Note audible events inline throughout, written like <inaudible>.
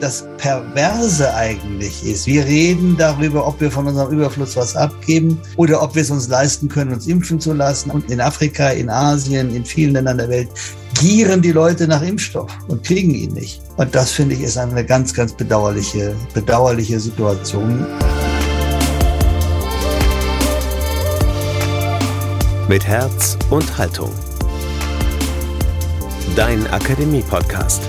das Perverse eigentlich ist. Wir reden darüber, ob wir von unserem Überfluss was abgeben oder ob wir es uns leisten können, uns impfen zu lassen. Und in Afrika, in Asien, in vielen Ländern der Welt gieren die Leute nach Impfstoff und kriegen ihn nicht. Und das finde ich ist eine ganz, ganz bedauerliche, bedauerliche Situation. Mit Herz und Haltung. Dein Akademie-Podcast.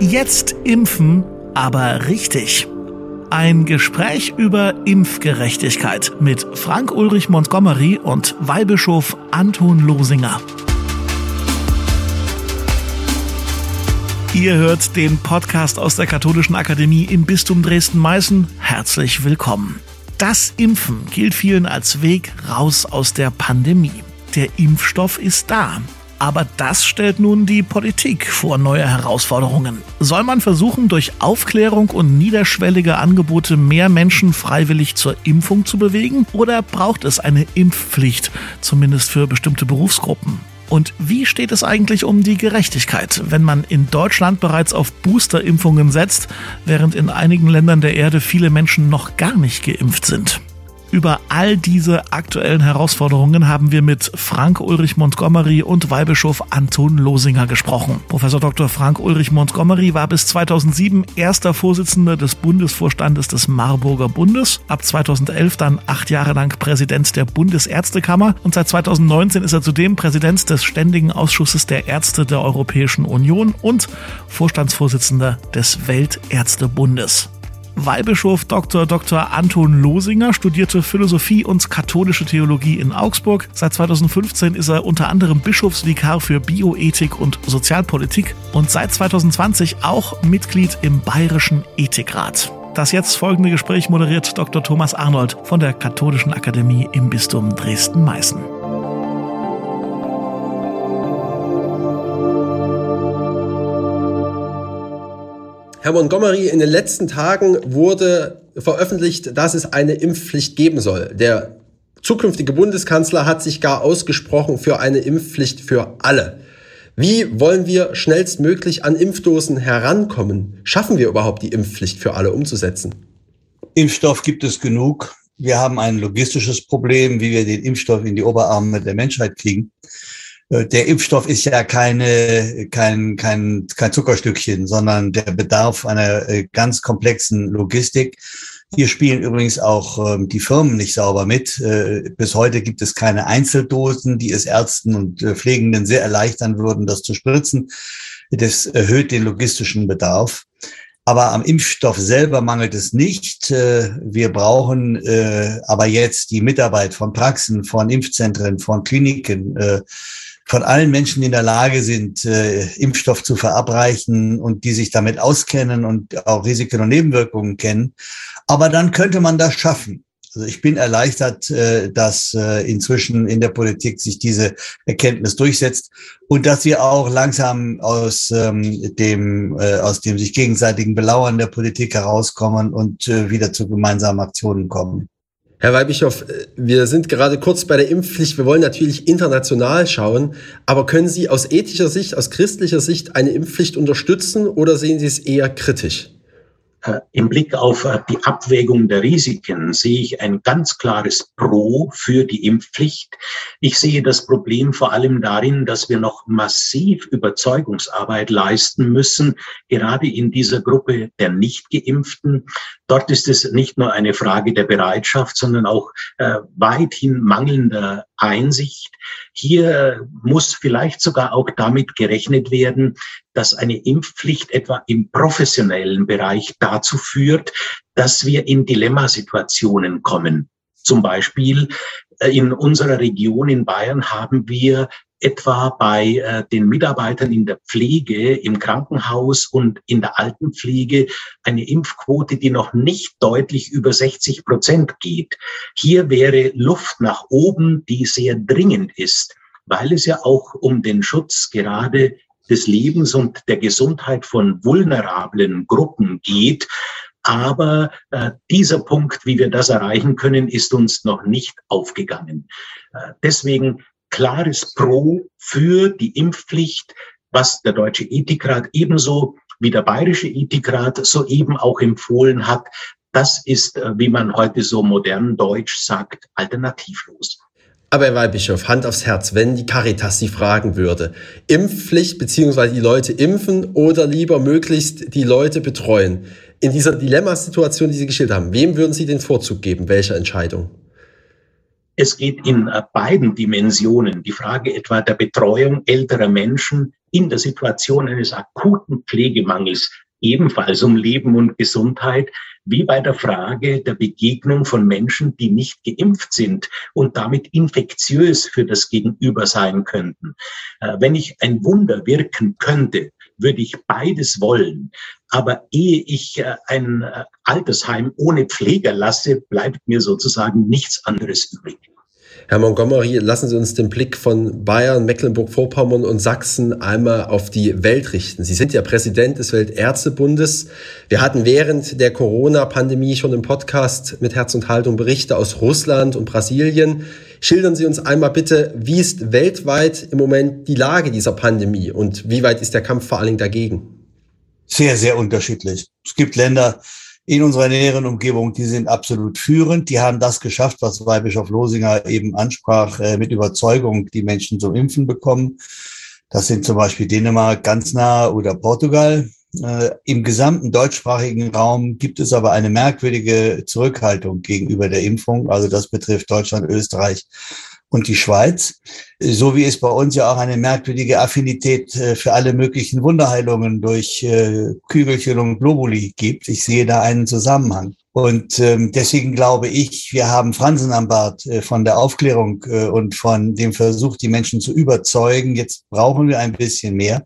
Jetzt impfen, aber richtig. Ein Gespräch über Impfgerechtigkeit mit Frank Ulrich Montgomery und Weihbischof Anton Losinger. Ihr hört den Podcast aus der Katholischen Akademie im Bistum Dresden-Meißen. Herzlich willkommen. Das Impfen gilt vielen als Weg raus aus der Pandemie. Der Impfstoff ist da. Aber das stellt nun die Politik vor neue Herausforderungen. Soll man versuchen, durch Aufklärung und niederschwellige Angebote mehr Menschen freiwillig zur Impfung zu bewegen? Oder braucht es eine Impfpflicht, zumindest für bestimmte Berufsgruppen? Und wie steht es eigentlich um die Gerechtigkeit, wenn man in Deutschland bereits auf Boosterimpfungen setzt, während in einigen Ländern der Erde viele Menschen noch gar nicht geimpft sind? Über all diese aktuellen Herausforderungen haben wir mit Frank Ulrich Montgomery und Weihbischof Anton Losinger gesprochen. Professor Dr. Frank Ulrich Montgomery war bis 2007 erster Vorsitzender des Bundesvorstandes des Marburger Bundes, ab 2011 dann acht Jahre lang Präsident der Bundesärztekammer und seit 2019 ist er zudem Präsident des Ständigen Ausschusses der Ärzte der Europäischen Union und Vorstandsvorsitzender des Weltärztebundes. Weihbischof Dr. Dr. Anton Losinger studierte Philosophie und katholische Theologie in Augsburg. Seit 2015 ist er unter anderem Bischofsvikar für Bioethik und Sozialpolitik und seit 2020 auch Mitglied im Bayerischen Ethikrat. Das jetzt folgende Gespräch moderiert Dr. Thomas Arnold von der Katholischen Akademie im Bistum Dresden-Meißen. Herr Montgomery, in den letzten Tagen wurde veröffentlicht, dass es eine Impfpflicht geben soll. Der zukünftige Bundeskanzler hat sich gar ausgesprochen für eine Impfpflicht für alle. Wie wollen wir schnellstmöglich an Impfdosen herankommen? Schaffen wir überhaupt die Impfpflicht für alle umzusetzen? Impfstoff gibt es genug. Wir haben ein logistisches Problem, wie wir den Impfstoff in die Oberarme der Menschheit kriegen. Äh, der Impfstoff ist ja keine, kein, kein, kein Zuckerstückchen, sondern der Bedarf einer äh, ganz komplexen Logistik. Hier spielen übrigens auch ähm, die Firmen nicht sauber mit. Äh, bis heute gibt es keine Einzeldosen, die es Ärzten und äh, Pflegenden sehr erleichtern würden, das zu spritzen. Das erhöht den logistischen Bedarf. Aber am Impfstoff selber mangelt es nicht. Äh, wir brauchen äh, aber jetzt die Mitarbeit von Praxen, von Impfzentren, von Kliniken, von allen Menschen, in der Lage sind, äh, Impfstoff zu verabreichen und die sich damit auskennen und auch Risiken und Nebenwirkungen kennen. Aber dann könnte man das schaffen. Also ich bin erleichtert, äh, dass äh, inzwischen in der Politik sich diese Erkenntnis durchsetzt und dass wir auch langsam aus ähm, dem äh, aus dem sich gegenseitigen Belauern der Politik herauskommen und äh, wieder zu gemeinsamen Aktionen kommen. Herr Weihbischof, wir sind gerade kurz bei der Impfpflicht. Wir wollen natürlich international schauen, aber können Sie aus ethischer Sicht, aus christlicher Sicht eine Impfpflicht unterstützen oder sehen Sie es eher kritisch? Äh, Im Blick auf äh, die Abwägung der Risiken sehe ich ein ganz klares Pro für die Impfpflicht. Ich sehe das Problem vor allem darin, dass wir noch massiv Überzeugungsarbeit leisten müssen, gerade in dieser Gruppe der Nicht-Geimpften. Dort ist es nicht nur eine Frage der Bereitschaft, sondern auch äh, weithin mangelnder Einsicht. Hier muss vielleicht sogar auch damit gerechnet werden, dass eine Impfpflicht etwa im professionellen Bereich dazu führt, dass wir in Dilemmasituationen kommen. Zum Beispiel äh, in unserer Region in Bayern haben wir etwa bei äh, den Mitarbeitern in der Pflege, im Krankenhaus und in der Altenpflege eine Impfquote, die noch nicht deutlich über 60 Prozent geht. Hier wäre Luft nach oben, die sehr dringend ist, weil es ja auch um den Schutz gerade des Lebens und der Gesundheit von vulnerablen Gruppen geht. Aber äh, dieser Punkt, wie wir das erreichen können, ist uns noch nicht aufgegangen. Äh, deswegen klares Pro für die Impfpflicht, was der Deutsche Ethikrat ebenso wie der Bayerische Ethikrat soeben auch empfohlen hat. Das ist, äh, wie man heute so modern Deutsch sagt, alternativlos. Aber Herr Weihbischof, Hand aufs Herz, wenn die Caritas Sie fragen würde, Impfpflicht beziehungsweise die Leute impfen oder lieber möglichst die Leute betreuen, in dieser Dilemmasituation, die Sie geschildert haben, wem würden Sie den Vorzug geben? Welche Entscheidung? Es geht in äh, beiden Dimensionen. Die Frage etwa der Betreuung älterer Menschen in der Situation eines akuten Pflegemangels ebenfalls um Leben und Gesundheit, wie bei der Frage der Begegnung von Menschen, die nicht geimpft sind und damit infektiös für das Gegenüber sein könnten. Äh, wenn ich ein Wunder wirken könnte, würde ich beides wollen. Aber ehe ich äh, ein äh, Altersheim ohne Pfleger lasse, bleibt mir sozusagen nichts anderes übrig. Herr Montgomery, lassen Sie uns den Blick von Bayern, Mecklenburg-Vorpommern und Sachsen einmal auf die Welt richten. Sie sind ja Präsident des Weltärztebundes. Wir hatten während der Corona-Pandemie schon im Podcast mit Herz und Haltung Berichte aus Russland und Brasilien. Schildern Sie uns einmal bitte, wie ist weltweit im Moment die Lage dieser Pandemie und wie weit ist der Kampf vor allen Dingen dagegen? Sehr, sehr unterschiedlich. Es gibt Länder, in unserer näheren Umgebung, die sind absolut führend. Die haben das geschafft, was Weihbischof Losinger eben ansprach, äh, mit Überzeugung die Menschen zum Impfen bekommen. Das sind zum Beispiel Dänemark ganz nah oder Portugal. Äh, Im gesamten deutschsprachigen Raum gibt es aber eine merkwürdige Zurückhaltung gegenüber der Impfung. Also das betrifft Deutschland, Österreich und die Schweiz, so wie es bei uns ja auch eine merkwürdige Affinität äh, für alle möglichen Wunderheilungen durch äh, Kügelchen und Globuli gibt. Ich sehe da einen Zusammenhang. Und ähm, deswegen glaube ich, wir haben Fransen am Bart äh, von der Aufklärung und von dem Versuch, die Menschen zu überzeugen. Jetzt brauchen wir ein bisschen mehr.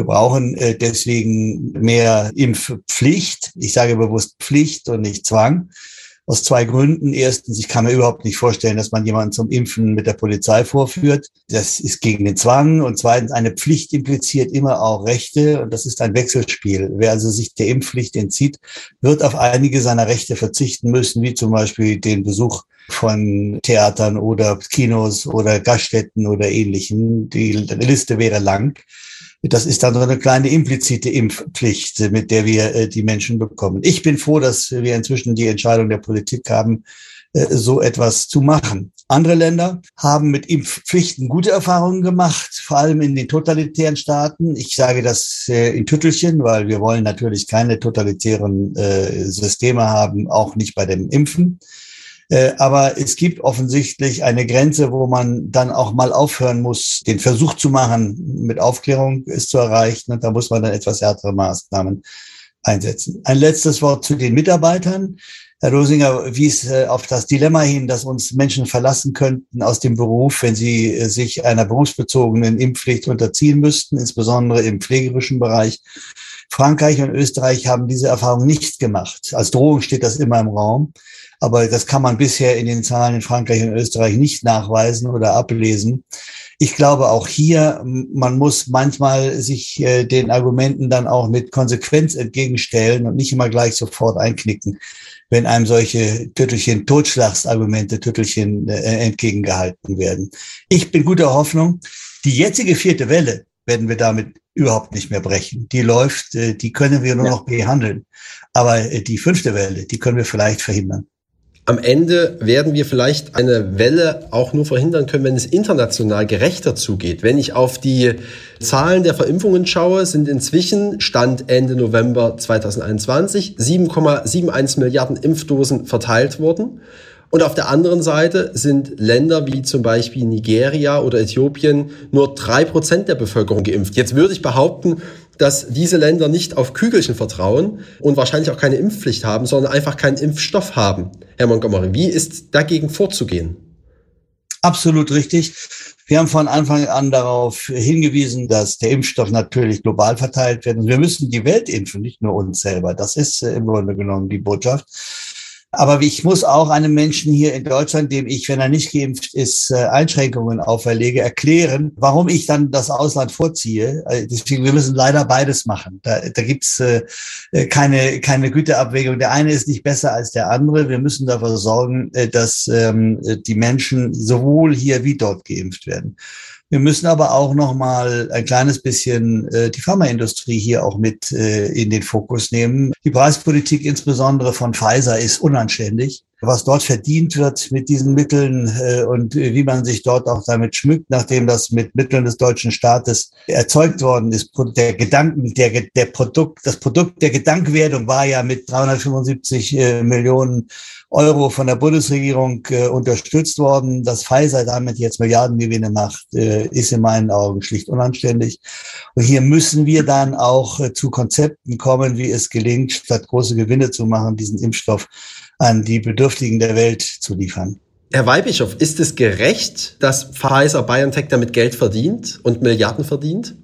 Wir brauchen deswegen mehr Impfpflicht. Ich sage bewusst Pflicht und nicht Zwang aus zwei Gründen. Erstens, ich kann mir überhaupt nicht vorstellen, dass man jemanden zum Impfen mit der Polizei vorführt. Das ist gegen den Zwang. Und zweitens, eine Pflicht impliziert immer auch Rechte. Und das ist ein Wechselspiel. Wer also sich der Impfpflicht entzieht, wird auf einige seiner Rechte verzichten müssen, wie zum Beispiel den Besuch von Theatern oder Kinos oder Gaststätten oder ähnlichen. Die Liste wäre lang. Das ist dann so eine kleine implizite Impfpflicht, mit der wir äh, die Menschen bekommen. Ich bin froh, dass wir inzwischen die Entscheidung der Politik haben, äh, so etwas zu machen. Andere Länder haben mit Impfpflichten gute Erfahrungen gemacht, vor allem in den totalitären Staaten. Ich sage das äh, in Tüttelchen, weil wir wollen natürlich keine totalitären Systeme haben, auch nicht bei dem Impfen. Äh, aber es gibt offensichtlich eine Grenze, wo man dann auch mal aufhören muss, den Versuch zu machen, mit Aufklärung es zu erreichen. Und da muss man dann etwas härtere Maßnahmen einsetzen. Ein letztes Wort zu den Mitarbeitern. Herr Rosinger wies äh, auf das Dilemma hin, dass uns Menschen verlassen könnten aus dem Beruf, wenn sie äh, sich einer berufsbezogenen Impfpflicht unterziehen müssten, insbesondere im pflegerischen Bereich. Frankreich und Österreich haben diese Erfahrung nicht gemacht. Als Drohung steht das immer im Raum. Aber das kann man bisher in den Zahlen in Frankreich und Österreich nicht nachweisen oder ablesen. Ich glaube auch hier, man muss manchmal sich äh, den Argumenten dann auch mit Konsequenz entgegenstellen und nicht immer gleich sofort einknicken, wenn einem solche Tüttelchen Totschlagsargumente, Tüttelchen äh, entgegengehalten werden. Ich bin guter Hoffnung. Die jetzige vierte Welle werden wir damit überhaupt nicht mehr brechen. Die läuft, äh, die können wir nur ja. noch behandeln. Aber die fünfte Welle, die können wir vielleicht verhindern am Ende werden wir vielleicht eine Welle auch nur verhindern können, wenn es international gerechter zugeht. Wenn ich auf die Zahlen der Verimpfungen schaue, sind inzwischen Stand Ende November 2021 7,71 Milliarden Impfdosen verteilt worden. Und auf der anderen Seite sind Länder wie zum Beispiel Nigeria oder Äthiopien nur drei Prozent der Bevölkerung geimpft. Jetzt würde ich behaupten, dass diese Länder nicht auf Kügelchen vertrauen und wahrscheinlich auch keine Impfpflicht haben, sondern einfach keinen Impfstoff haben. Herr Montgomery, wie ist dagegen vorzugehen? Absolut richtig. Wir haben von Anfang an darauf hingewiesen, dass der Impfstoff natürlich global verteilt wird. Und wir müssen die Welt impfen, nicht nur uns selber. Das ist äh, im Grunde genommen die Botschaft. Aber ich muss auch einem Menschen hier in Deutschland, dem ich, wenn er nicht geimpft ist, äh, Einschränkungen auferlege, erklären, warum ich dann das Ausland vorziehe. Äh, deswegen, wir müssen leider beides machen. Da, da gibt's äh, keine, keine Güterabwägung. Der eine ist nicht besser als der andere. Wir müssen dafür sorgen, dass ähm, die Menschen sowohl hier wie dort geimpft werden. Wir müssen aber auch noch mal ein kleines bisschen äh, die Pharmaindustrie hier auch mit äh, in den Fokus nehmen. Die Preispolitik insbesondere von Pfizer ist unanständig. Was dort verdient wird mit diesen Mitteln äh, und wie man sich dort auch damit schmückt, nachdem das mit Mitteln des deutschen Staates erzeugt worden ist. Der Gedanken, der, der Produkt, das Produkt der Gedankwerdung war ja mit 375 äh, Millionen Euro von der Bundesregierung äh, unterstützt worden. Dass Pfizer damit jetzt Milliardengewinne macht, äh, ist in meinen Augen schlicht unanständig. Und hier müssen wir dann auch äh, zu Konzepten kommen, wie es gelingt, statt große Gewinne zu machen, diesen Impfstoff an die Bedürftigen der Welt zu liefern. Herr Weihbischof, ist es gerecht, dass Pfizer BioNTech damit Geld verdient und Milliarden verdient?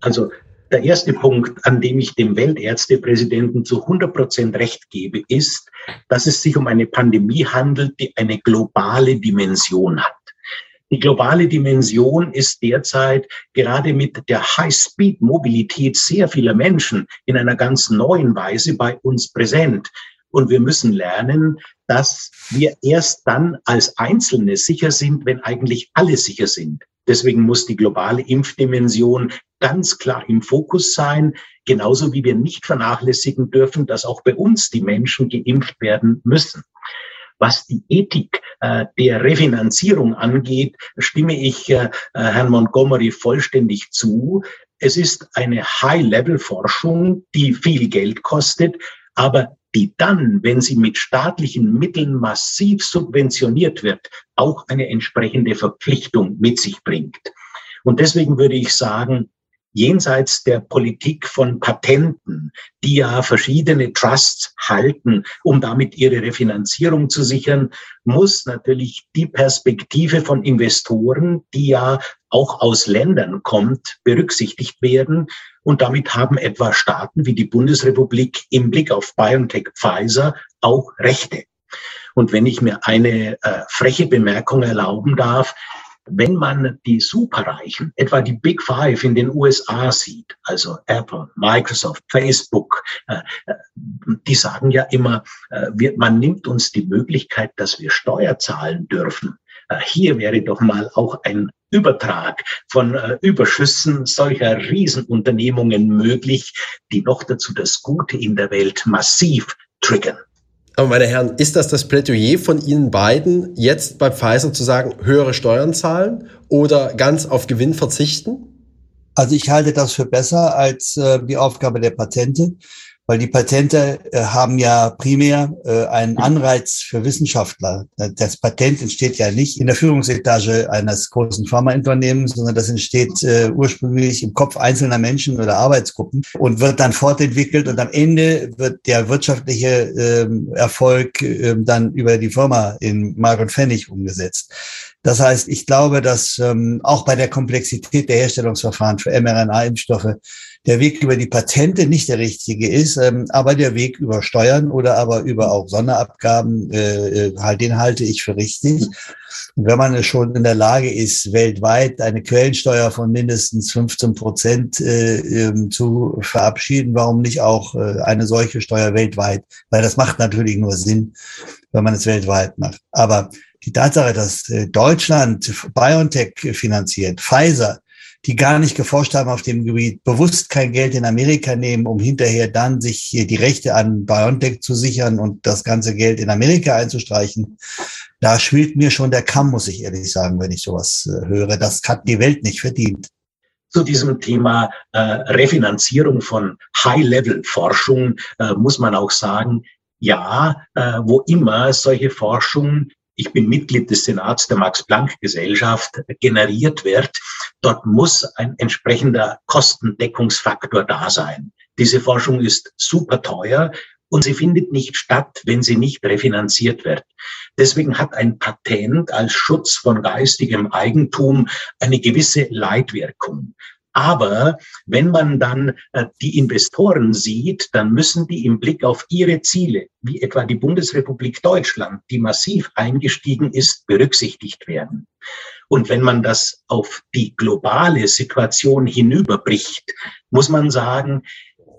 Also der erste Punkt, an dem ich dem Weltärztepräsidenten zu 100 Prozent recht gebe, ist, dass es sich um eine Pandemie handelt, die eine globale Dimension hat. Die globale Dimension ist derzeit gerade mit der High-Speed-Mobilität sehr vieler Menschen in einer ganz neuen Weise bei uns präsent. Und wir müssen lernen, dass wir erst dann als Einzelne sicher sind, wenn eigentlich alle sicher sind. Deswegen muss die globale Impfdimension ganz klar im Fokus sein, genauso wie wir nicht vernachlässigen dürfen, dass auch bei uns die Menschen geimpft werden müssen. Was die Ethik äh, der Refinanzierung angeht, stimme ich äh, Herrn Montgomery vollständig zu. Es ist eine High-Level-Forschung, die viel Geld kostet, aber die dann, wenn sie mit staatlichen Mitteln massiv subventioniert wird, auch eine entsprechende Verpflichtung mit sich bringt. Und deswegen würde ich sagen, jenseits der Politik von Patenten, die ja verschiedene Trusts halten, um damit ihre Refinanzierung zu sichern, muss natürlich die Perspektive von Investoren, die ja auch aus Ländern kommt, berücksichtigt werden. Und damit haben etwa Staaten wie die Bundesrepublik im Blick auf BioNTech Pfizer auch Rechte. Und wenn ich mir eine äh, freche Bemerkung erlauben darf, wenn man die Superreichen, etwa die Big Five in den USA sieht, also Apple, Microsoft, Facebook, äh, äh, die sagen ja immer, äh, man nimmt uns die Möglichkeit, dass wir Steuer zahlen dürfen. Hier wäre doch mal auch ein Übertrag von Überschüssen solcher Riesenunternehmungen möglich, die noch dazu das Gute in der Welt massiv triggern. Aber meine Herren, ist das das Plädoyer von Ihnen beiden, jetzt bei Pfizer zu sagen, höhere Steuern zahlen oder ganz auf Gewinn verzichten? Also ich halte das für besser als äh, die Aufgabe der Patente weil die Patente äh, haben ja primär äh, einen Anreiz für Wissenschaftler. Das Patent entsteht ja nicht in der Führungsetage eines großen Pharmaunternehmens, sondern das entsteht äh, ursprünglich im Kopf einzelner Menschen oder Arbeitsgruppen und wird dann fortentwickelt und am Ende wird der wirtschaftliche ähm, Erfolg ähm, dann über die Firma in Mark und Pfennig umgesetzt. Das heißt, ich glaube, dass ähm, auch bei der Komplexität der Herstellungsverfahren für mRNA-Impfstoffe der Weg über die Patente nicht der richtige ist, ähm, aber der Weg über Steuern oder aber über auch Sonderabgaben, äh, äh halt, den halte ich für richtig. Und wenn man schon in der Lage ist, weltweit eine Quellensteuer von mindestens 15 Prozent äh, ähm, zu verabschieden, warum nicht auch äh, eine solche Steuer weltweit? Weil das macht natürlich nur Sinn, wenn man es weltweit macht. Aber die Tatsache, dass äh, Deutschland BioNTech finanziert, Pfizer, die gar nicht geforscht haben auf dem Gebiet, bewusst kein Geld in Amerika nehmen, um hinterher dann sich hier die Rechte an BioNTech zu sichern und das ganze Geld in Amerika einzustreichen. Da schwillt mir schon der Kamm, muss ich ehrlich sagen, wenn ich sowas äh, höre. Das hat die Welt nicht verdient zu diesem Thema äh, Refinanzierung von High-Level-Forschung äh, muss man auch sagen, ja, äh, wo immer solche Forschung ich bin Mitglied des Senats der Max-Planck-Gesellschaft, generiert wird, dort muss ein entsprechender Kostendeckungsfaktor da sein. Diese Forschung ist super teuer und sie findet nicht statt, wenn sie nicht refinanziert wird. Deswegen hat ein Patent als Schutz von geistigem Eigentum eine gewisse Leitwirkung. Aber wenn man dann äh, die Investoren sieht, dann müssen die im Blick auf ihre Ziele, wie etwa die Bundesrepublik Deutschland, die massiv eingestiegen ist, berücksichtigt werden. Und wenn man das auf die globale Situation hinüberbricht, muss man sagen,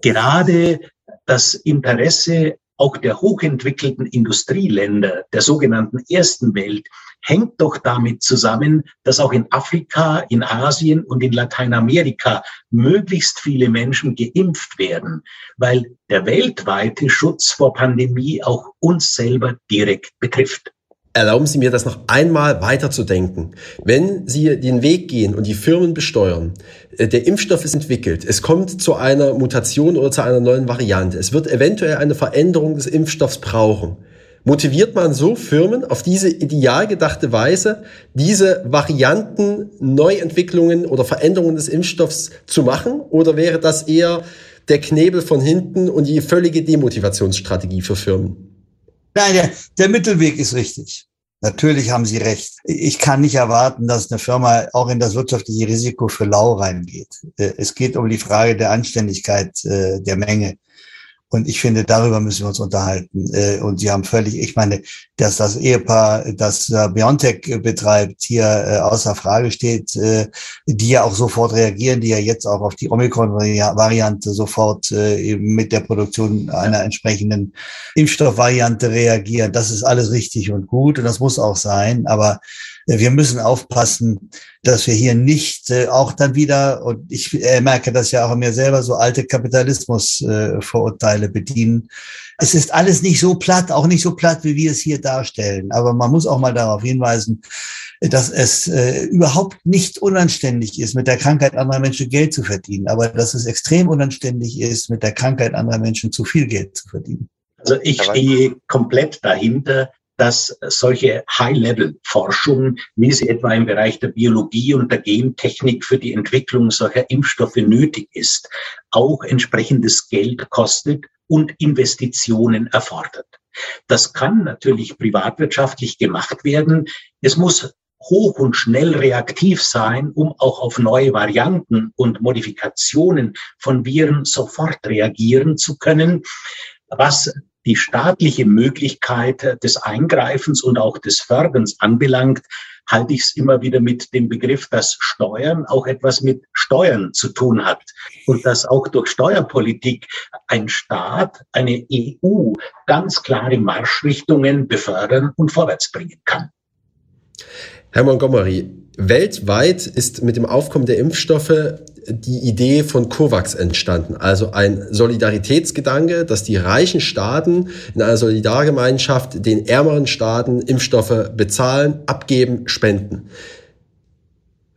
gerade das Interesse auch der hochentwickelten Industrieländer der sogenannten ersten Welt hängt doch damit zusammen, dass auch in Afrika, in Asien und in Lateinamerika möglichst viele Menschen geimpft werden, weil der weltweite Schutz vor Pandemie auch uns selber direkt betrifft. Erlauben Sie mir das noch einmal weiterzudenken. Wenn Sie den Weg gehen und die Firmen besteuern, äh, der Impfstoff ist entwickelt, es kommt zu einer Mutation oder zu einer neuen Variante, es wird eventuell eine Veränderung des Impfstoffs brauchen. Motiviert man so Firmen auf diese ideal gedachte Weise, diese Varianten, Neuentwicklungen oder Veränderungen des Impfstoffs zu machen? Oder wäre das eher der Knebel von hinten und die völlige Demotivationsstrategie für Firmen? Nein, der, der Mittelweg ist richtig. Natürlich haben Sie recht. Ich kann nicht erwarten, dass eine Firma auch in das wirtschaftliche Risiko für lau reingeht. Äh, es geht um die Frage der Anständigkeit äh, der Menge. Und ich finde, darüber müssen wir uns unterhalten. Äh, und Sie haben völlig, ich meine, dass das Ehepaar, das Biontech betreibt, hier äh, außer Frage steht, äh, die ja auch sofort reagieren, die ja jetzt auch auf die Omikron-Variante sofort mit der Produktion einer entsprechenden Impfstoffvariante reagieren. Das ist alles richtig und gut und das muss auch sein. Aber wir müssen aufpassen, dass wir hier nicht äh, auch dann wieder, und ich äh, merke das ja auch an mir selber, so alte Kapitalismus-Vorurteile äh, bedienen. Es ist alles nicht so platt, auch nicht so platt, wie wir es hier darstellen. Aber man muss auch mal darauf hinweisen, dass es äh, überhaupt nicht unanständig ist, mit der Krankheit anderer Menschen Geld zu verdienen, aber dass es extrem unanständig ist, mit der Krankheit anderer Menschen zu viel Geld zu verdienen. Also ich stehe komplett dahinter, dass solche High-Level-Forschung, wie sie etwa im Bereich der Biologie und der Gentechnik für die Entwicklung solcher Impfstoffe nötig ist, auch entsprechendes Geld kostet und Investitionen erfordert. Das kann natürlich privatwirtschaftlich gemacht werden. Es muss hoch und schnell reaktiv sein, um auch auf neue Varianten und Modifikationen von Viren sofort reagieren zu können, was die staatliche Möglichkeit des Eingreifens und auch des Förderns anbelangt, halte ich es immer wieder mit dem Begriff, dass Steuern auch etwas mit Steuern zu tun hat und dass auch durch Steuerpolitik ein Staat, eine EU ganz klare Marschrichtungen befördern und vorwärts bringen kann. Herr Montgomery, weltweit ist mit dem Aufkommen der Impfstoffe die Idee von COVAX entstanden. Also ein Solidaritätsgedanke, dass die reichen Staaten in einer Solidargemeinschaft den ärmeren Staaten Impfstoffe bezahlen, abgeben, spenden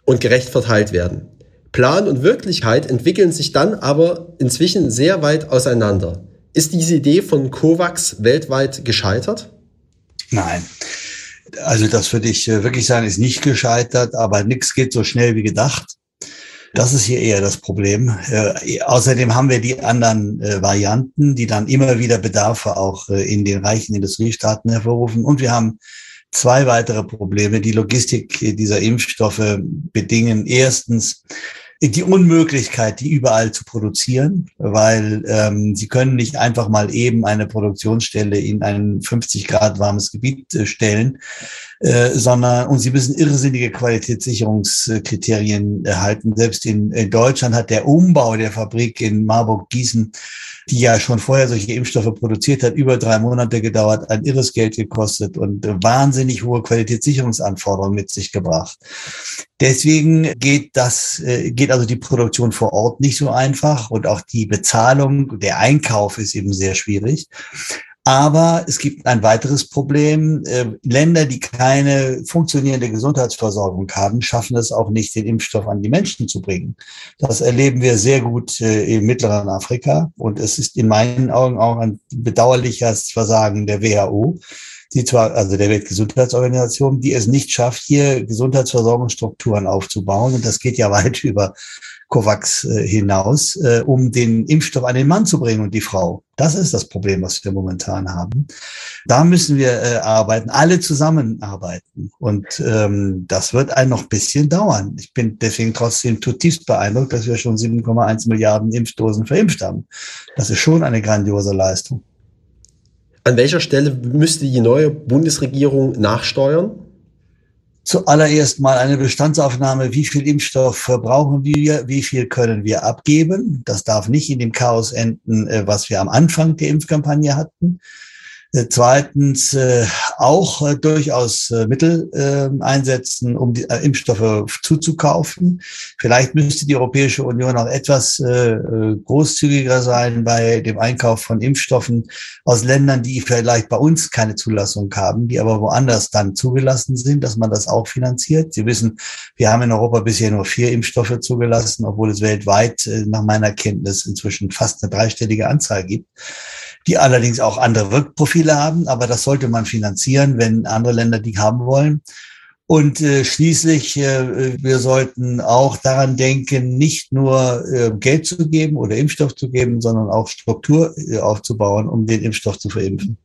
und gerecht verteilt werden. Plan und Wirklichkeit entwickeln sich dann aber inzwischen sehr weit auseinander. Ist diese Idee von COVAX weltweit gescheitert? Nein. Also das würde ich äh, wirklich sagen, ist nicht gescheitert, aber nichts geht so schnell wie gedacht. Das ist hier eher das Problem. Äh, außerdem haben wir die anderen äh, Varianten, die dann immer wieder Bedarfe auch äh, in den reichen Industriestaaten hervorrufen. Und wir haben zwei weitere Probleme. Die Logistik dieser Impfstoffe bedingen erstens die Unmöglichkeit, die überall zu produzieren, weil ähm, sie können nicht einfach mal eben eine Produktionsstelle in ein 50 Grad warmes Gebiet äh, stellen, äh, sondern und sie müssen irrsinnige Qualitätssicherungskriterien erhalten. Selbst in, in Deutschland hat der Umbau der Fabrik in Marburg-Gießen die ja schon vorher solche Impfstoffe produziert hat, über drei Monate gedauert, ein irres Geld gekostet und wahnsinnig hohe Qualitätssicherungsanforderungen mit sich gebracht. Deswegen geht das, äh, geht also die Produktion vor Ort nicht so einfach und auch die Bezahlung, der Einkauf ist eben sehr schwierig. Aber es gibt ein weiteres Problem. Äh, Länder, die keine funktionierende Gesundheitsversorgung haben, schaffen es auch nicht, den Impfstoff an die Menschen zu bringen. Das erleben wir sehr gut äh, im mittleren Afrika. Und es ist in meinen Augen auch ein bedauerliches Versagen der WHO, die zwar, also der Weltgesundheitsorganisation, die es nicht schafft, hier Gesundheitsversorgungsstrukturen aufzubauen. Und das geht ja weit <laughs> über COVAX äh, hinaus, äh, um den Impfstoff an den Mann zu bringen und die Frau. Das ist das Problem, was wir momentan haben. Da müssen wir äh, arbeiten, alle zusammenarbeiten. Und ähm, das wird ein noch bisschen dauern. Ich bin deswegen trotzdem zutiefst beeindruckt, dass wir schon 7,1 Milliarden Impfdosen verimpft haben. Das ist schon eine grandiose Leistung. An welcher Stelle müsste die neue Bundesregierung nachsteuern? Zuallererst mal eine Bestandsaufnahme, wie viel Impfstoff verbrauchen wir, wie viel können wir abgeben. Das darf nicht in dem Chaos enden, äh, was wir am Anfang der Impfkampagne hatten. Äh, zweitens äh, auch äh, durchaus äh, Mittel äh, einsetzen, um die äh, Impfstoffe zuzukaufen. Vielleicht müsste die Europäische Union auch etwas äh, äh, großzügiger sein bei dem Einkauf von Impfstoffen aus Ländern, die vielleicht bei uns keine Zulassung haben, die aber woanders dann zugelassen sind, dass man das auch finanziert. Sie wissen, wir haben in Europa bisher nur vier Impfstoffe zugelassen, obwohl es weltweit äh, nach meiner Kenntnis inzwischen fast eine dreistellige Anzahl gibt die allerdings auch andere Wirkprofile haben, aber das sollte man finanzieren, wenn andere Länder die haben wollen. Und äh, schließlich, äh, wir sollten auch daran denken, nicht nur äh, Geld zu geben oder Impfstoff zu geben, sondern auch Struktur äh, aufzubauen, um den Impfstoff zu verimpfen.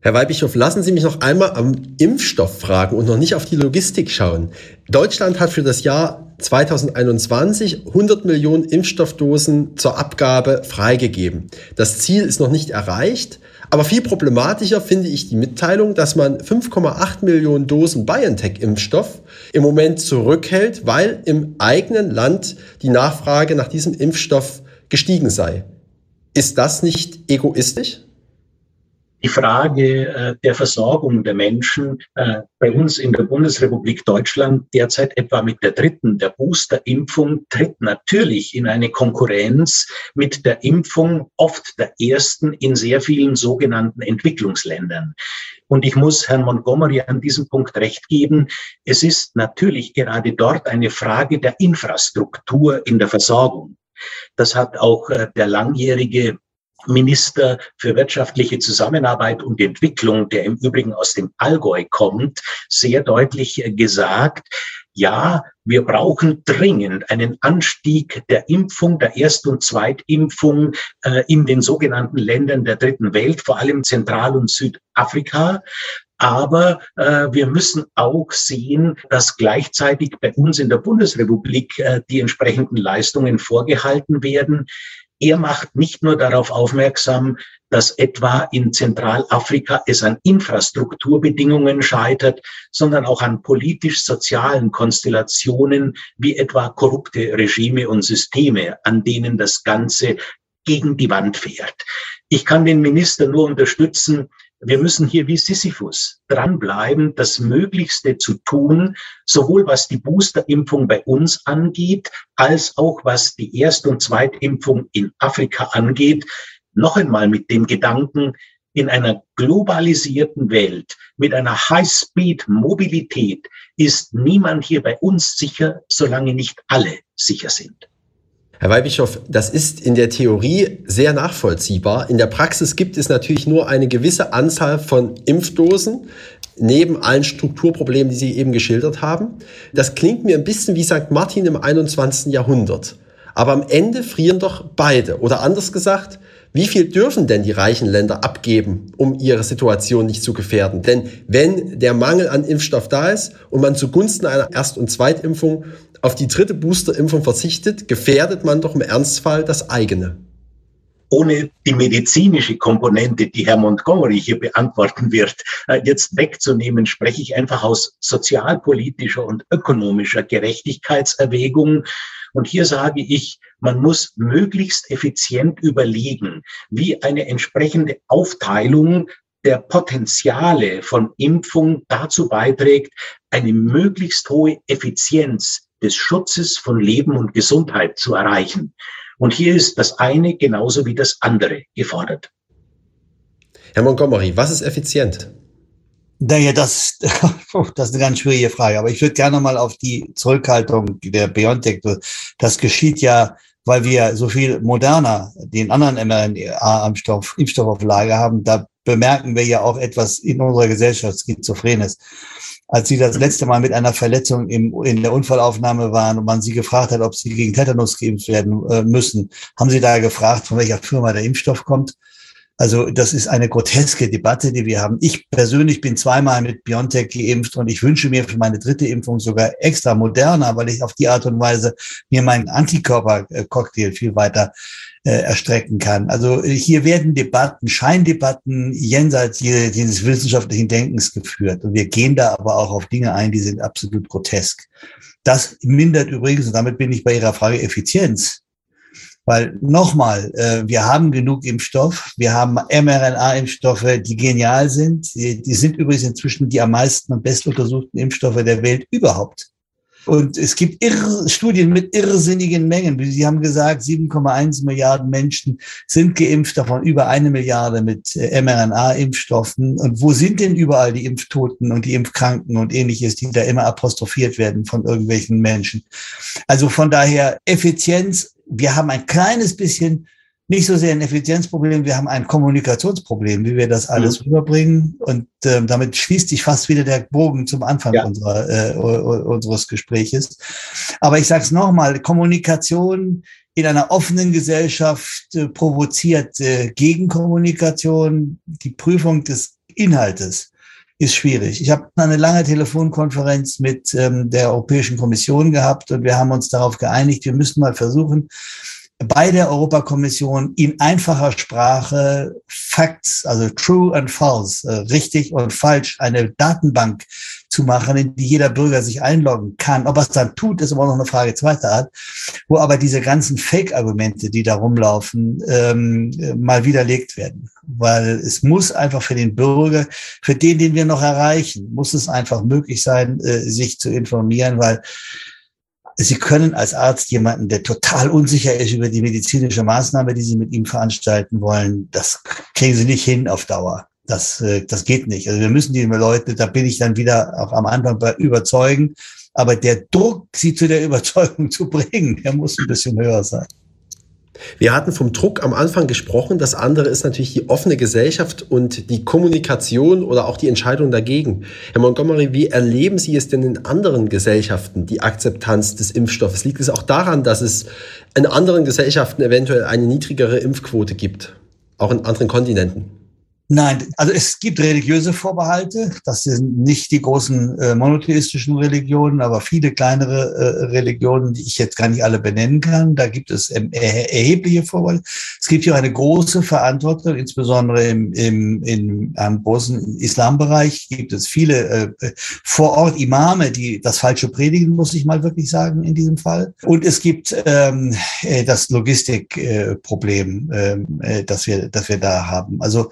Herr Weibischof, lassen Sie mich noch einmal am Impfstoff fragen und noch nicht auf die Logistik schauen. Deutschland hat für das Jahr 2021 100 Millionen Impfstoffdosen zur Abgabe freigegeben. Das Ziel ist noch nicht erreicht, aber viel problematischer finde ich die Mitteilung, dass man 5,8 Millionen Dosen BioNTech-Impfstoff im Moment zurückhält, weil im eigenen Land die Nachfrage nach diesem Impfstoff gestiegen sei. Ist das nicht egoistisch? Die Frage äh, der Versorgung der Menschen äh, bei uns in der Bundesrepublik Deutschland derzeit etwa mit der dritten, der Boosterimpfung, tritt natürlich in eine Konkurrenz mit der Impfung oft der ersten in sehr vielen sogenannten Entwicklungsländern. Und ich muss Herrn Montgomery an diesem Punkt recht geben. Es ist natürlich gerade dort eine Frage der Infrastruktur in der Versorgung. Das hat auch äh, der langjährige Minister für wirtschaftliche Zusammenarbeit und Entwicklung, der im Übrigen aus dem Allgäu kommt, sehr deutlich gesagt, ja, wir brauchen dringend einen Anstieg der Impfung, der Erst- und Zweitimpfung äh, in den sogenannten Ländern der dritten Welt, vor allem Zentral- und Südafrika. Aber äh, wir müssen auch sehen, dass gleichzeitig bei uns in der Bundesrepublik äh, die entsprechenden Leistungen vorgehalten werden. Er macht nicht nur darauf aufmerksam, dass etwa in Zentralafrika es an Infrastrukturbedingungen scheitert, sondern auch an politisch-sozialen Konstellationen wie etwa korrupte Regime und Systeme, an denen das Ganze gegen die Wand fährt. Ich kann den Minister nur unterstützen, wir müssen hier wie Sisyphus dranbleiben, das Möglichste zu tun, sowohl was die Boosterimpfung bei uns angeht, als auch was die Erst- und Zweitimpfung in Afrika angeht. Noch einmal mit dem Gedanken, in einer globalisierten Welt mit einer High-Speed-Mobilität ist niemand hier bei uns sicher, solange nicht alle sicher sind. Herr Weihbischof, das ist in der Theorie sehr nachvollziehbar. In der Praxis gibt es natürlich nur eine gewisse Anzahl von Impfdosen, neben allen Strukturproblemen, die Sie eben geschildert haben. Das klingt mir ein bisschen wie St. Martin im 21. Jahrhundert. Aber am Ende frieren doch beide. Oder anders gesagt, wie viel dürfen denn die reichen Länder abgeben, um ihre Situation nicht zu gefährden? Denn wenn der Mangel an Impfstoff da ist und man zugunsten einer Erst- und Zweitimpfung auf die dritte Boosterimpfung verzichtet, gefährdet man doch im Ernstfall das eigene. Ohne die medizinische Komponente, die Herr Montgomery hier beantworten wird, äh, jetzt wegzunehmen, spreche ich einfach aus sozialpolitischer und ökonomischer Gerechtigkeitserwägung. Und hier sage ich, man muss möglichst effizient überlegen, wie eine entsprechende Aufteilung der Potenziale von Impfung dazu beiträgt, eine möglichst hohe Effizienz des Schutzes von Leben und Gesundheit zu erreichen. Und hier ist das eine genauso wie das andere gefordert. Herr Montgomery, was ist effizient? Naja, das, <laughs> das ist eine ganz schwierige Frage. Aber ich würde gerne mal auf die Zurückhaltung der BioNTech. Das geschieht ja, weil wir so viel moderner den anderen mRNA-Impfstoff Impfstoff auf Lage haben. Da bemerken wir ja auch etwas in unserer Gesellschaft Schizophrenes. Als Sie das letzte Mal mit einer Verletzung im, in der Unfallaufnahme waren und man Sie gefragt hat, ob Sie gegen Tetanus geimpft werden äh, müssen, haben Sie da gefragt, von welcher Firma der Impfstoff kommt? Also das ist eine groteske Debatte, die wir haben. Ich persönlich bin zweimal mit BioNTech geimpft und ich wünsche mir für meine dritte Impfung sogar extra moderner, weil ich auf die Art und Weise mir meinen Antikörpercocktail viel weiter erstrecken kann. Also hier werden Debatten, Scheindebatten jenseits dieses wissenschaftlichen Denkens geführt. Und wir gehen da aber auch auf Dinge ein, die sind absolut grotesk. Das mindert übrigens, und damit bin ich bei Ihrer Frage Effizienz, weil nochmal, äh, wir haben genug Impfstoff, wir haben mRNA-Impfstoffe, die genial sind. Die, sind übrigens inzwischen die am meisten und best untersuchten Impfstoffe der Welt überhaupt. Und es gibt irre, Studien mit irrsinnigen Mengen. Sie haben gesagt, 7,1 Milliarden Menschen sind geimpft, davon über eine Milliarde mit äh, mRNA-Impfstoffen. Und wo sind denn überall die Impftoten und die Impfkranken und ähnliches, die da immer apostrophiert werden von irgendwelchen Menschen? Also von daher Effizienz wir haben ein kleines bisschen nicht so sehr ein Effizienzproblem, wir haben ein Kommunikationsproblem, wie wir das alles mhm. rüberbringen. Und ähm, damit schließt sich fast wieder der Bogen zum Anfang ja. unserer, äh, unseres Gespräches. Aber ich sage es nochmal, Kommunikation in einer offenen Gesellschaft äh, provoziert äh, Gegenkommunikation, die Prüfung des Inhaltes ist schwierig. Ich habe eine lange Telefonkonferenz mit ähm, der Europäischen Kommission gehabt und wir haben uns darauf geeinigt, wir müssen mal versuchen, bei der Europakommission in einfacher Sprache Facts, also True and False, äh, richtig und falsch, eine Datenbank zu machen, in die jeder Bürger sich einloggen kann. Ob er es dann tut, ist immer noch eine Frage zweiter Art, wo aber diese ganzen Fake-Argumente, die da rumlaufen, ähm, mal widerlegt werden. Weil es muss einfach für den Bürger, für den, den wir noch erreichen, muss es einfach möglich sein, äh, sich zu informieren, weil Sie können als Arzt jemanden, der total unsicher ist über die medizinische Maßnahme, die Sie mit ihm veranstalten wollen, das kriegen Sie nicht hin auf Dauer. Das, äh, das geht nicht. Also wir müssen die Leute, da bin ich dann wieder auch am Anfang bei überzeugen. Aber der Druck, sie zu der <laughs> Überzeugung zu bringen, der muss ein bisschen höher sein. Wir hatten vom Druck am Anfang gesprochen. Das andere ist natürlich die offene Gesellschaft und die Kommunikation oder auch die Entscheidung dagegen. Herr Montgomery, wie erleben Sie es denn in anderen Gesellschaften, die Akzeptanz des Impfstoffes? Liegt es auch daran, dass es in anderen Gesellschaften eventuell eine niedrigere Impfquote gibt? Auch in anderen Kontinenten? Nein, also es gibt religiöse Vorbehalte. Das sind nicht die großen äh, monotheistischen Religionen, aber viele kleinere äh, Religionen, die ich jetzt gar nicht alle benennen kann. Da gibt es ähm, er erhebliche Vorbehalte. Es gibt hier eine große Verantwortung, insbesondere im, im, im im großen Islambereich gibt es viele äh, vor Ort Imame, die das Falsche predigen, muss ich mal wirklich sagen in diesem Fall. Und es gibt ähm, äh, das Logistikproblem, äh, äh, das wir, das wir da haben. Also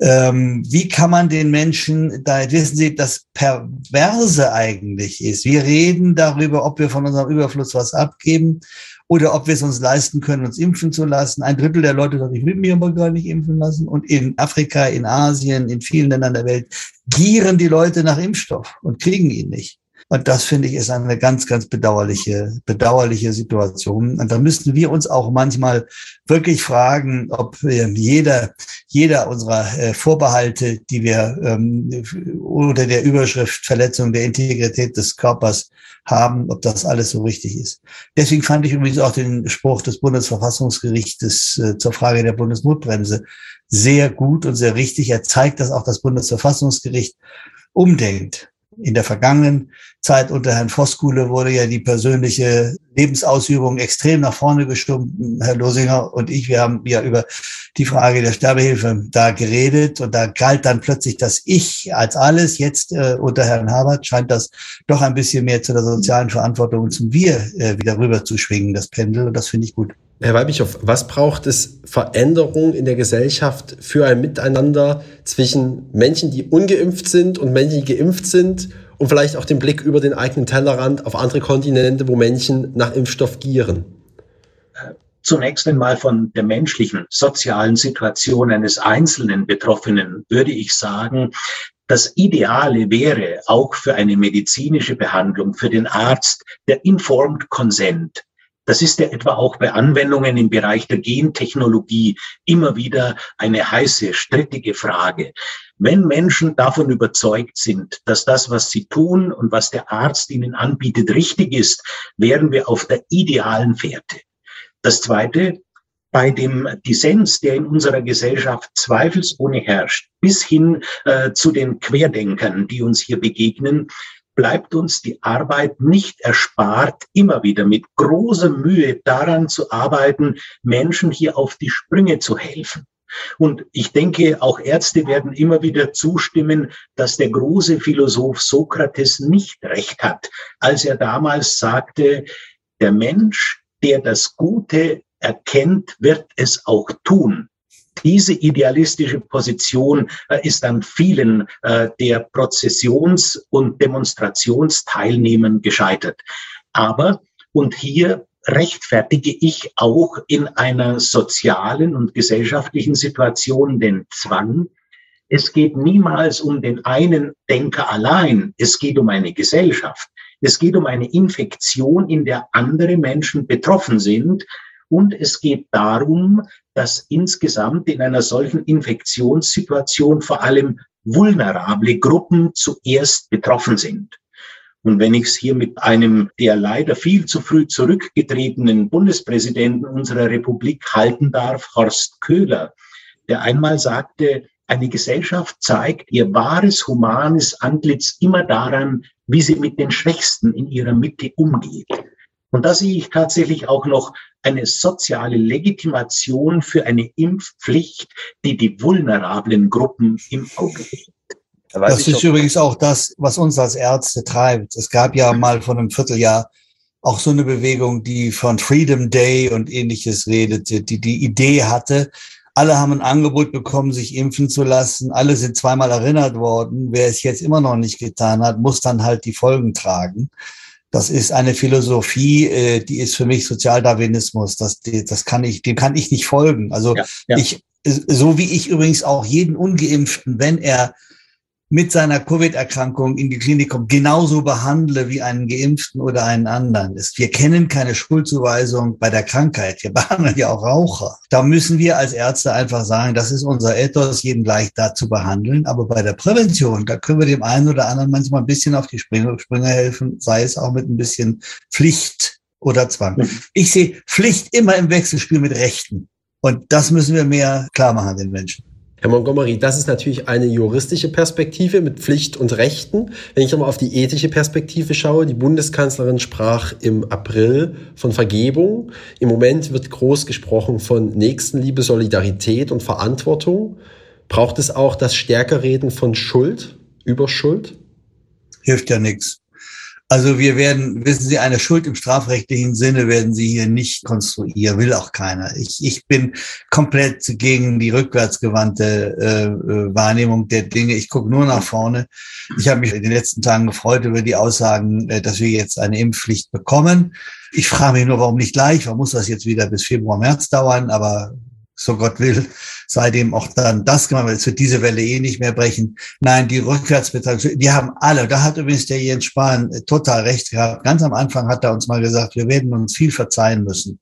ähm, wie kann man den Menschen, da wissen Sie, das Perverse eigentlich ist. Wir reden darüber, ob wir von unserem Überfluss was abgeben oder ob wir es uns leisten können, uns impfen zu lassen. Ein Drittel der Leute sagt, ich will mir aber gar nicht impfen lassen. Und in Afrika, in Asien, in vielen Ländern der Welt gieren die Leute nach Impfstoff und kriegen ihn nicht. Und das finde ich ist eine ganz, ganz bedauerliche, bedauerliche Situation. Und da müssten wir uns auch manchmal wirklich fragen, ob jeder, jeder unserer äh, Vorbehalte, die wir ähm, unter der Überschrift Verletzung der Integrität des Körpers haben, ob das alles so richtig ist. Deswegen fand ich übrigens auch den Spruch des Bundesverfassungsgerichtes äh, zur Frage der Bundesnotbremse sehr gut und sehr richtig. Er zeigt, dass auch das Bundesverfassungsgericht umdenkt in der vergangenen Zeit unter Herrn Voskuhle wurde ja die persönliche Lebensausübung extrem nach vorne gestimmt. Herr Losinger und ich, wir haben ja über die Frage der Sterbehilfe da geredet und da galt dann plötzlich das Ich als alles. Jetzt äh, unter Herrn Habert scheint das doch ein bisschen mehr zu der sozialen Verantwortung und zum Wir äh, wieder rüber zu schwingen, das Pendel. Und das finde ich gut. Herr Weibischow, was braucht es Veränderung in der Gesellschaft für ein Miteinander zwischen Menschen, die ungeimpft sind und Menschen, die geimpft sind und vielleicht auch den Blick über den eigenen Tellerrand auf andere Kontinente, wo Menschen nach Impfstoff gieren? Zunächst einmal von der menschlichen, sozialen Situation eines einzelnen Betroffenen würde ich sagen, das Ideale wäre auch für eine medizinische Behandlung, für den Arzt, der Informed Consent, Das ist ja etwa auch bei Anwendungen im Bereich der Gentechnologie immer wieder eine heiße, strittige Frage. Wenn Menschen davon überzeugt sind, dass das, was sie tun und was der Arzt ihnen anbietet, richtig ist, wären wir auf der idealen Fährte. Das Zweite, bei dem Dissens, der in unserer Gesellschaft zweifelsohne herrscht, bis hin äh, zu den Querdenkern, die uns hier begegnen, bleibt uns die Arbeit nicht erspart, immer wieder mit großer Mühe daran zu arbeiten, Menschen hier auf die Sprünge zu helfen. Und ich denke, auch Ärzte werden immer wieder zustimmen, dass der große Philosoph Sokrates nicht recht hat, als er damals sagte, der Mensch, der das Gute erkennt, wird es auch tun. Diese idealistische Position äh, ist an vielen äh, der Prozessions- und Demonstrationsteilnehmern gescheitert. Aber, und hier rechtfertige ich auch in einer sozialen und gesellschaftlichen Situation den Zwang, es geht niemals um den einen Denker allein, es geht um eine Gesellschaft. Es geht um eine Infektion, in der andere Menschen betroffen sind. Und es geht darum, dass insgesamt in einer solchen Infektionssituation vor allem vulnerable Gruppen zuerst betroffen sind. Und wenn ich es hier mit einem der leider viel zu früh zurückgetretenen Bundespräsidenten unserer Republik halten darf, Horst Köhler, der einmal sagte, eine Gesellschaft zeigt ihr wahres humanes Antlitz immer daran, wie sie mit den Schwächsten in ihrer Mitte umgeht. Und da sehe ich tatsächlich auch noch eine soziale Legitimation für eine Impfpflicht, die die vulnerablen Gruppen im Auge hält. Das ist übrigens auch das, was uns als Ärzte treibt. Es gab ja mal vor einem Vierteljahr auch so eine Bewegung, die von Freedom Day und ähnliches redete, die die Idee hatte, alle haben ein Angebot bekommen, sich impfen zu lassen. Alle sind zweimal erinnert worden. Wer es jetzt immer noch nicht getan hat, muss dann halt die Folgen tragen. Das ist eine Philosophie, äh, die ist für mich Sozialdarwinismus. Das, das kann ich, dem kann ich nicht folgen. Also ja, ja. ich, so wie ich übrigens auch jeden Ungeimpften, wenn er mit seiner Covid-Erkrankung in die Klinik kommt, genauso behandle wie einen Geimpften oder einen anderen. Wir kennen keine Schuldzuweisung bei der Krankheit. Wir <laughs> behandeln ja auch Raucher. Da müssen wir als Ärzte einfach sagen, das ist unser Ethos, jeden gleich da zu behandeln. Aber bei der Prävention, da können wir dem einen oder anderen manchmal ein bisschen auf die Sprünge, Sprünge helfen, sei es auch mit ein bisschen Pflicht oder Zwang. Ich sehe Pflicht immer im Wechselspiel mit Rechten. Und das müssen wir mehr klar machen den Menschen. Herr Montgomery, das ist natürlich eine juristische Perspektive mit Pflicht und Rechten. Wenn ich nochmal auf die ethische Perspektive schaue, die Bundeskanzlerin sprach im April von Vergebung. Im Moment wird groß gesprochen von Nächstenliebe, Solidarität und Verantwortung. Braucht es auch das Stärkerreden von Schuld über Schuld? Hilft ja nichts. Also wir werden, wissen Sie, eine Schuld im strafrechtlichen Sinne werden Sie hier nicht konstruieren, will auch keiner. Ich, ich bin komplett gegen die rückwärtsgewandte äh, äh, Wahrnehmung der Dinge. Ich gucke nur nach vorne. Ich habe mich in den letzten Tagen gefreut über die Aussagen, äh, dass wir jetzt eine Impfpflicht bekommen. Ich frage mich nur, warum nicht gleich? Warum muss das jetzt wieder bis Februar, März dauern? Aber so Gott will, seitdem auch dann das gemacht, weil es wird diese Welle eh nicht mehr brechen. Nein, die Rückwärtsbetrachtung, die haben alle, da hat übrigens der Jens Spahn total recht gehabt. Ganz am Anfang hat er uns mal gesagt, wir werden uns viel verzeihen müssen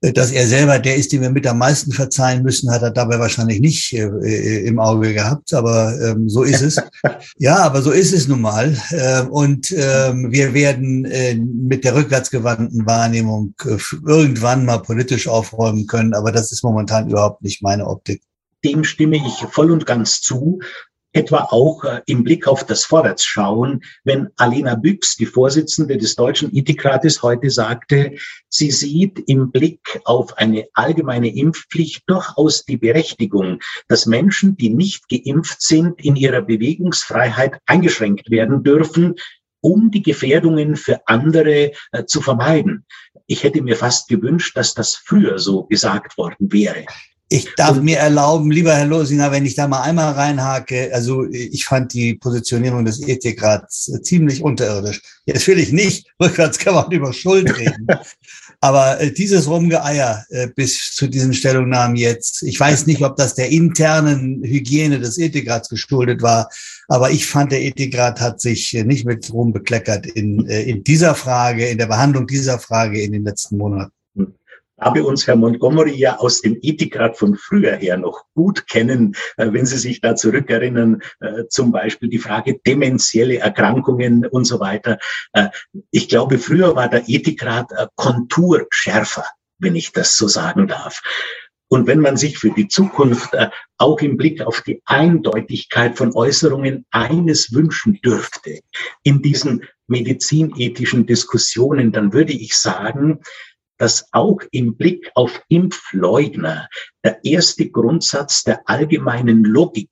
dass er selber der ist, dem wir mit am meisten verzeihen müssen, hat er dabei wahrscheinlich nicht äh, äh, im Auge gehabt, aber ähm, so ist es. <laughs> ja, aber so ist es nun mal. Ähm, und ähm, wir werden äh, mit der rückwärtsgewandten Wahrnehmung äh, irgendwann mal politisch aufräumen können, aber das ist momentan überhaupt nicht meine Optik. Dem stimme ich voll und ganz zu etwa auch äh, im Blick auf das Vorwärtsschauen, wenn Alena Büchs, die Vorsitzende des Deutschen Ethikrates, heute sagte, sie sieht im Blick auf eine allgemeine Impfpflicht durchaus die Berechtigung, dass Menschen, die nicht geimpft sind, in ihrer Bewegungsfreiheit eingeschränkt werden dürfen, um die Gefährdungen für andere äh, zu vermeiden. Ich hätte mir fast gewünscht, dass das früher so gesagt worden wäre. Ich darf und, mir erlauben, lieber Herr Losinger, wenn ich da mal einmal reinhake, also ich fand die Positionierung des Ethikrats ziemlich unterirdisch. Jetzt will ich nicht, <laughs> rückwärts kann man über Schuld reden. <laughs> Aber äh, dieses Rumgeeier äh, bis zu diesen Stellungnahmen jetzt, ich weiß nicht, ob das der internen Hygiene des Ethikrats geschuldet war, aber ich fand, der Ethikrat hat sich äh, nicht mit Ruhm bekleckert in, in dieser Frage, in der Behandlung dieser Frage in den letzten Monaten wir uns Herr Montgomery ja aus dem Ethikrat von früher her noch gut kennen, äh, wenn Sie sich da zurückerinnern, äh, zum Beispiel die Frage dementielle Erkrankungen und so weiter. Äh, ich glaube, früher war der Ethikrat konturschärfer, wenn ich das so sagen darf. Und wenn man sich für die Zukunft auch im Blick auf die Eindeutigkeit von Äußerungen eines wünschen dürfte in diesen medizinethischen Diskussionen, dann würde ich sagen, dass auch im Blick auf Impfleugner der erste Grundsatz der allgemeinen Logik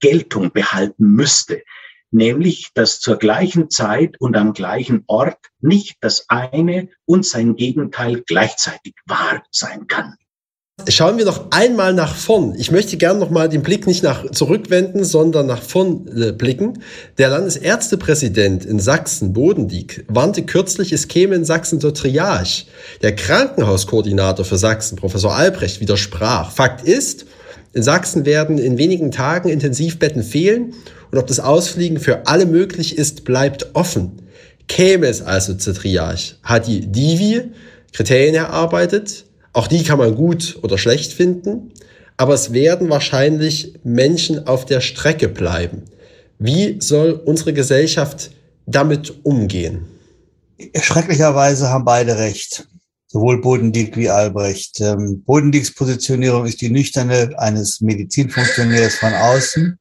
Geltung behalten müsste, nämlich dass zur gleichen Zeit und am gleichen Ort nicht das eine und sein Gegenteil gleichzeitig wahr sein kann. Schauen wir noch einmal nach vorn. Ich möchte gerne noch mal den Blick nicht nach zurückwenden, sondern nach vorn äh, blicken. Der Landesärztepräsident in Sachsen, Bodendieck, warnte kürzlich, es käme in Sachsen zur Triage. Der Krankenhauskoordinator für Sachsen, Professor Albrecht, widersprach. Fakt ist, in Sachsen werden in wenigen Tagen Intensivbetten fehlen und ob das Ausfliegen für alle möglich ist, bleibt offen. Käme es also zur Triage, hat die Divi Kriterien erarbeitet, auch die kann man gut oder schlecht finden, aber es werden wahrscheinlich Menschen auf der Strecke bleiben. Wie soll unsere Gesellschaft damit umgehen? Schrecklicherweise haben beide recht, sowohl Bodendieck wie Albrecht. Ähm, Bodendiegs Positionierung ist die nüchterne eines Medizinfunktionärs von außen.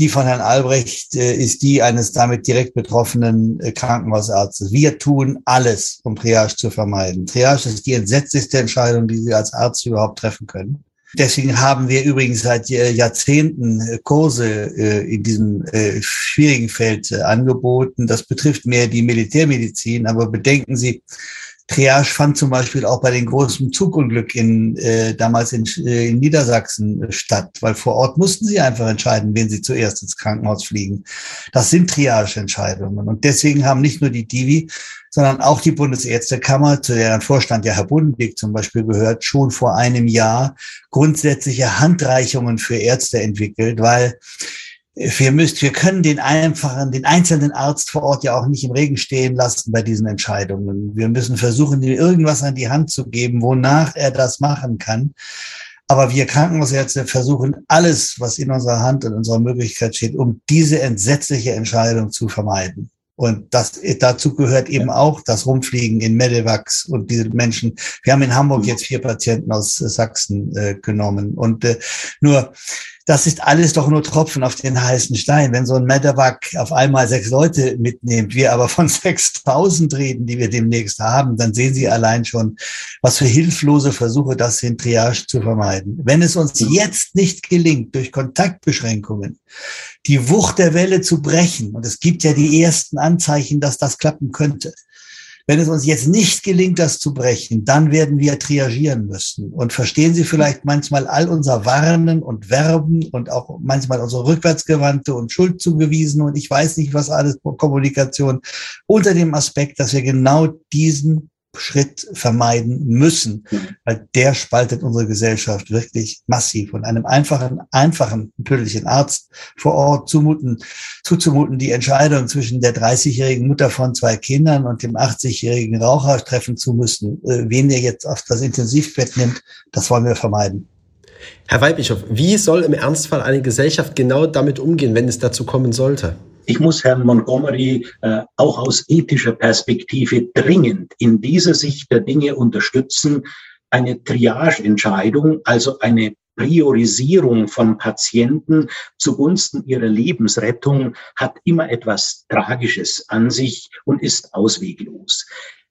Die von Herrn Albrecht äh, ist die eines damit direkt betroffenen äh, Krankenhausarztes. Wir tun alles, um Triage zu vermeiden. Triage ist die entsetzlichste Entscheidung, die Sie als Arzt überhaupt treffen können. Deswegen haben wir übrigens seit äh, Jahrzehnten Kurse in diesem schwierigen Feld angeboten. Das betrifft mehr die Militärmedizin, aber bedenken Sie, Triage fand zum Beispiel auch bei den großen Zugunglück in, äh, damals in, äh, in Niedersachsen äh, statt, weil vor Ort mussten sie einfach entscheiden, wen sie zuerst ins Krankenhaus fliegen. Das sind Triage-Entscheidungen. Und deswegen haben nicht nur die Divi, sondern auch die Bundesärztekammer, zu deren Vorstand ja Herr Bundendick zum Beispiel gehört, schon vor einem Jahr grundsätzliche Handreichungen für Ärzte entwickelt, weil wir müssen, wir können den einfachen, den einzelnen Arzt vor Ort ja auch nicht im Regen stehen lassen bei diesen Entscheidungen. Wir müssen versuchen, ihm irgendwas an die Hand zu geben, wonach er das machen kann. Aber wir Krankenhausärzte versuchen alles, was in unserer Hand und unserer Möglichkeit steht, um diese entsetzliche Entscheidung zu vermeiden. Und das, dazu gehört eben auch das Rumfliegen in Medevacs und diese Menschen. Wir haben in Hamburg jetzt vier Patienten aus Sachsen äh, genommen. Und äh, nur das ist alles doch nur Tropfen auf den heißen Stein. Wenn so ein Medevac auf einmal sechs Leute mitnimmt, wir aber von <laughs> 6000 reden, die wir demnächst haben, dann sehen Sie allein schon, was für hilflose Versuche das sind, Triage zu vermeiden. Wenn es uns jetzt nicht gelingt, durch Kontaktbeschränkungen die Wucht der Welle zu brechen, und es gibt ja die ersten Anzeichen, dass das klappen könnte, wenn es uns jetzt nicht gelingt, das zu brechen, dann werden wir triagieren müssen. Und verstehen Sie vielleicht manchmal all unser Warnen und Werben und auch manchmal unsere rückwärtsgewandte und Schuldzugewiesen und ich weiß nicht was alles Kommunikation unter dem Aspekt, dass wir genau diesen Schritt vermeiden müssen, weil der spaltet unsere Gesellschaft wirklich massiv. Und einem einfachen, einfachen, natürlichen Arzt vor Ort zumuten, zuzumuten, die Entscheidung zwischen der 30-jährigen Mutter von zwei Kindern und dem 80-jährigen Raucher treffen zu müssen, äh, wen er jetzt auf das Intensivbett nimmt, das wollen wir vermeiden. Herr Weidbischof, wie soll im Ernstfall eine Gesellschaft genau damit umgehen, wenn es dazu kommen sollte? Ich muss Herrn Montgomery äh, auch aus ethischer Perspektive dringend in dieser Sicht der Dinge unterstützen. Eine Triage-Entscheidung, also eine Priorisierung von Patienten zugunsten ihrer Lebensrettung hat immer etwas Tragisches an sich und ist ausweglos.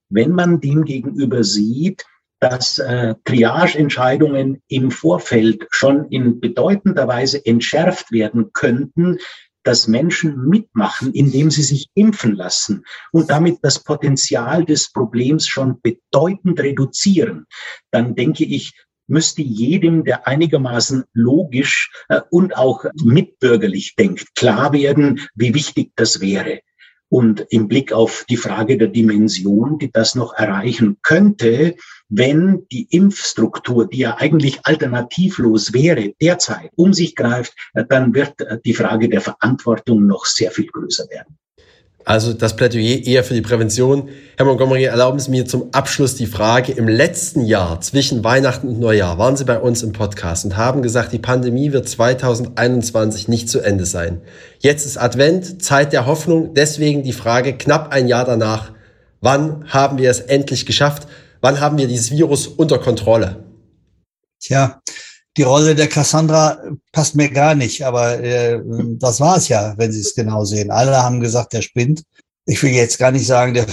Wenn man demgegenüber sieht, dass äh, Triage-Entscheidungen im Vorfeld schon in bedeutender Weise entschärft werden könnten, dass Menschen mitmachen, indem sie sich impfen lassen und damit das Potenzial des Problems schon bedeutend reduzieren, dann denke ich, müsste jedem, der einigermaßen logisch äh, und auch mitbürgerlich denkt, klar werden, wie wichtig das wäre. Und im Blick auf die Frage der Dimension, die das noch erreichen könnte, wenn die Impfstruktur, die ja eigentlich alternativlos wäre, derzeit um sich greift, dann wird die Frage der Verantwortung noch sehr viel größer werden. Also das Plädoyer eher für die Prävention. Herr Montgomery, erlauben Sie mir zum Abschluss die Frage. Im letzten Jahr zwischen Weihnachten und Neujahr waren Sie bei uns im Podcast und haben gesagt, die Pandemie wird 2021 nicht zu Ende sein. Jetzt ist Advent, Zeit der Hoffnung. Deswegen die Frage knapp ein Jahr danach. Wann haben wir es endlich geschafft? Wann haben wir dieses Virus unter Kontrolle? Tja, die Rolle der Cassandra passt mir gar nicht, aber äh, das war es ja, wenn Sie es genau sehen. Alle haben gesagt, der spinnt. Ich will jetzt gar nicht sagen, der,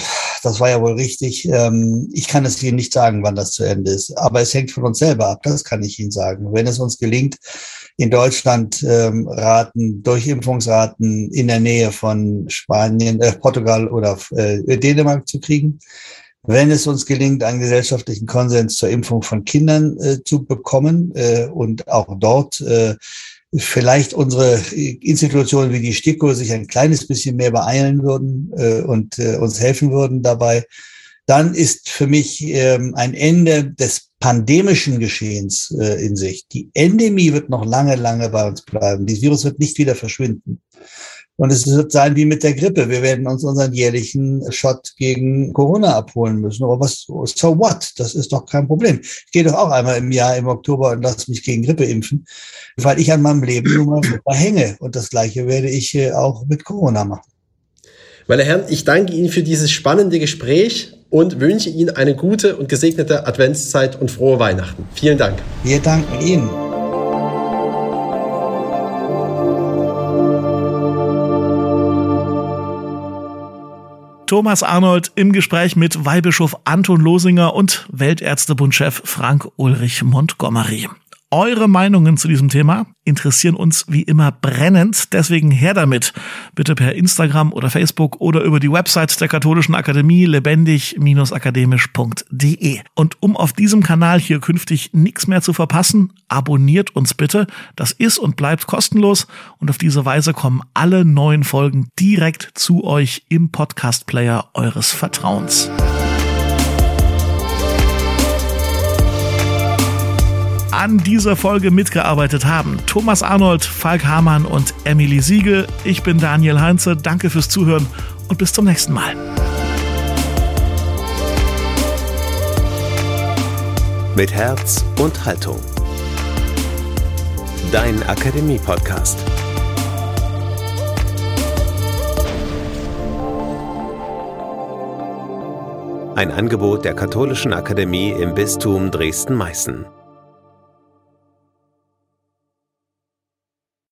das war ja wohl richtig. Ähm, ich kann es Ihnen nicht sagen, wann das zu Ende ist, aber es hängt von uns selber ab. Das kann ich Ihnen sagen. Wenn es uns gelingt, in Deutschland ähm, Raten, Durchimpfungsraten in der Nähe von Spanien, äh, Portugal oder äh, Dänemark zu kriegen, wenn es uns gelingt, einen gesellschaftlichen Konsens zur Impfung von Kindern äh, zu bekommen äh, und auch dort äh, vielleicht unsere Institutionen wie die STIKO sich ein kleines bisschen mehr beeilen würden äh, und äh, uns helfen würden dabei, dann ist für mich ähm, ein Ende des pandemischen Geschehens äh, in Sicht. Die Endemie wird noch lange, lange bei uns bleiben. Dieses Virus wird nicht wieder verschwinden. Und es wird sein wie mit der Grippe. Wir werden uns unseren jährlichen Shot gegen Corona abholen müssen. Aber was, so what? Das ist doch kein Problem. Ich gehe doch auch einmal im Jahr im Oktober und lasse mich gegen Grippe impfen, weil ich an meinem Leben nun mal hänge. Und das Gleiche werde ich äh, auch mit Corona machen. Meine Herren, ich danke Ihnen für dieses spannende Gespräch und wünsche Ihnen eine gute und gesegnete Adventszeit und frohe Weihnachten. Vielen Dank. Wir danken Ihnen. Thomas Arnold im Gespräch mit Weihbischof Anton Losinger und Weltärztebundchef Frank Ulrich Montgomery. Eure Meinungen zu diesem Thema interessieren uns wie immer brennend, deswegen her damit. Bitte per Instagram oder Facebook oder über die Website der Katholischen Akademie lebendig-akademisch.de. Und um auf diesem Kanal hier künftig nichts mehr zu verpassen, abonniert uns bitte. Das ist und bleibt kostenlos und auf diese Weise kommen alle neuen Folgen direkt zu euch im Podcast-Player eures Vertrauens. An dieser Folge mitgearbeitet haben. Thomas Arnold, Falk Hamann und Emily Siegel. Ich bin Daniel Heinze. Danke fürs Zuhören und bis zum nächsten Mal. Mit Herz und Haltung. Dein Akademie-Podcast. Ein Angebot der Katholischen Akademie im Bistum Dresden-Meißen.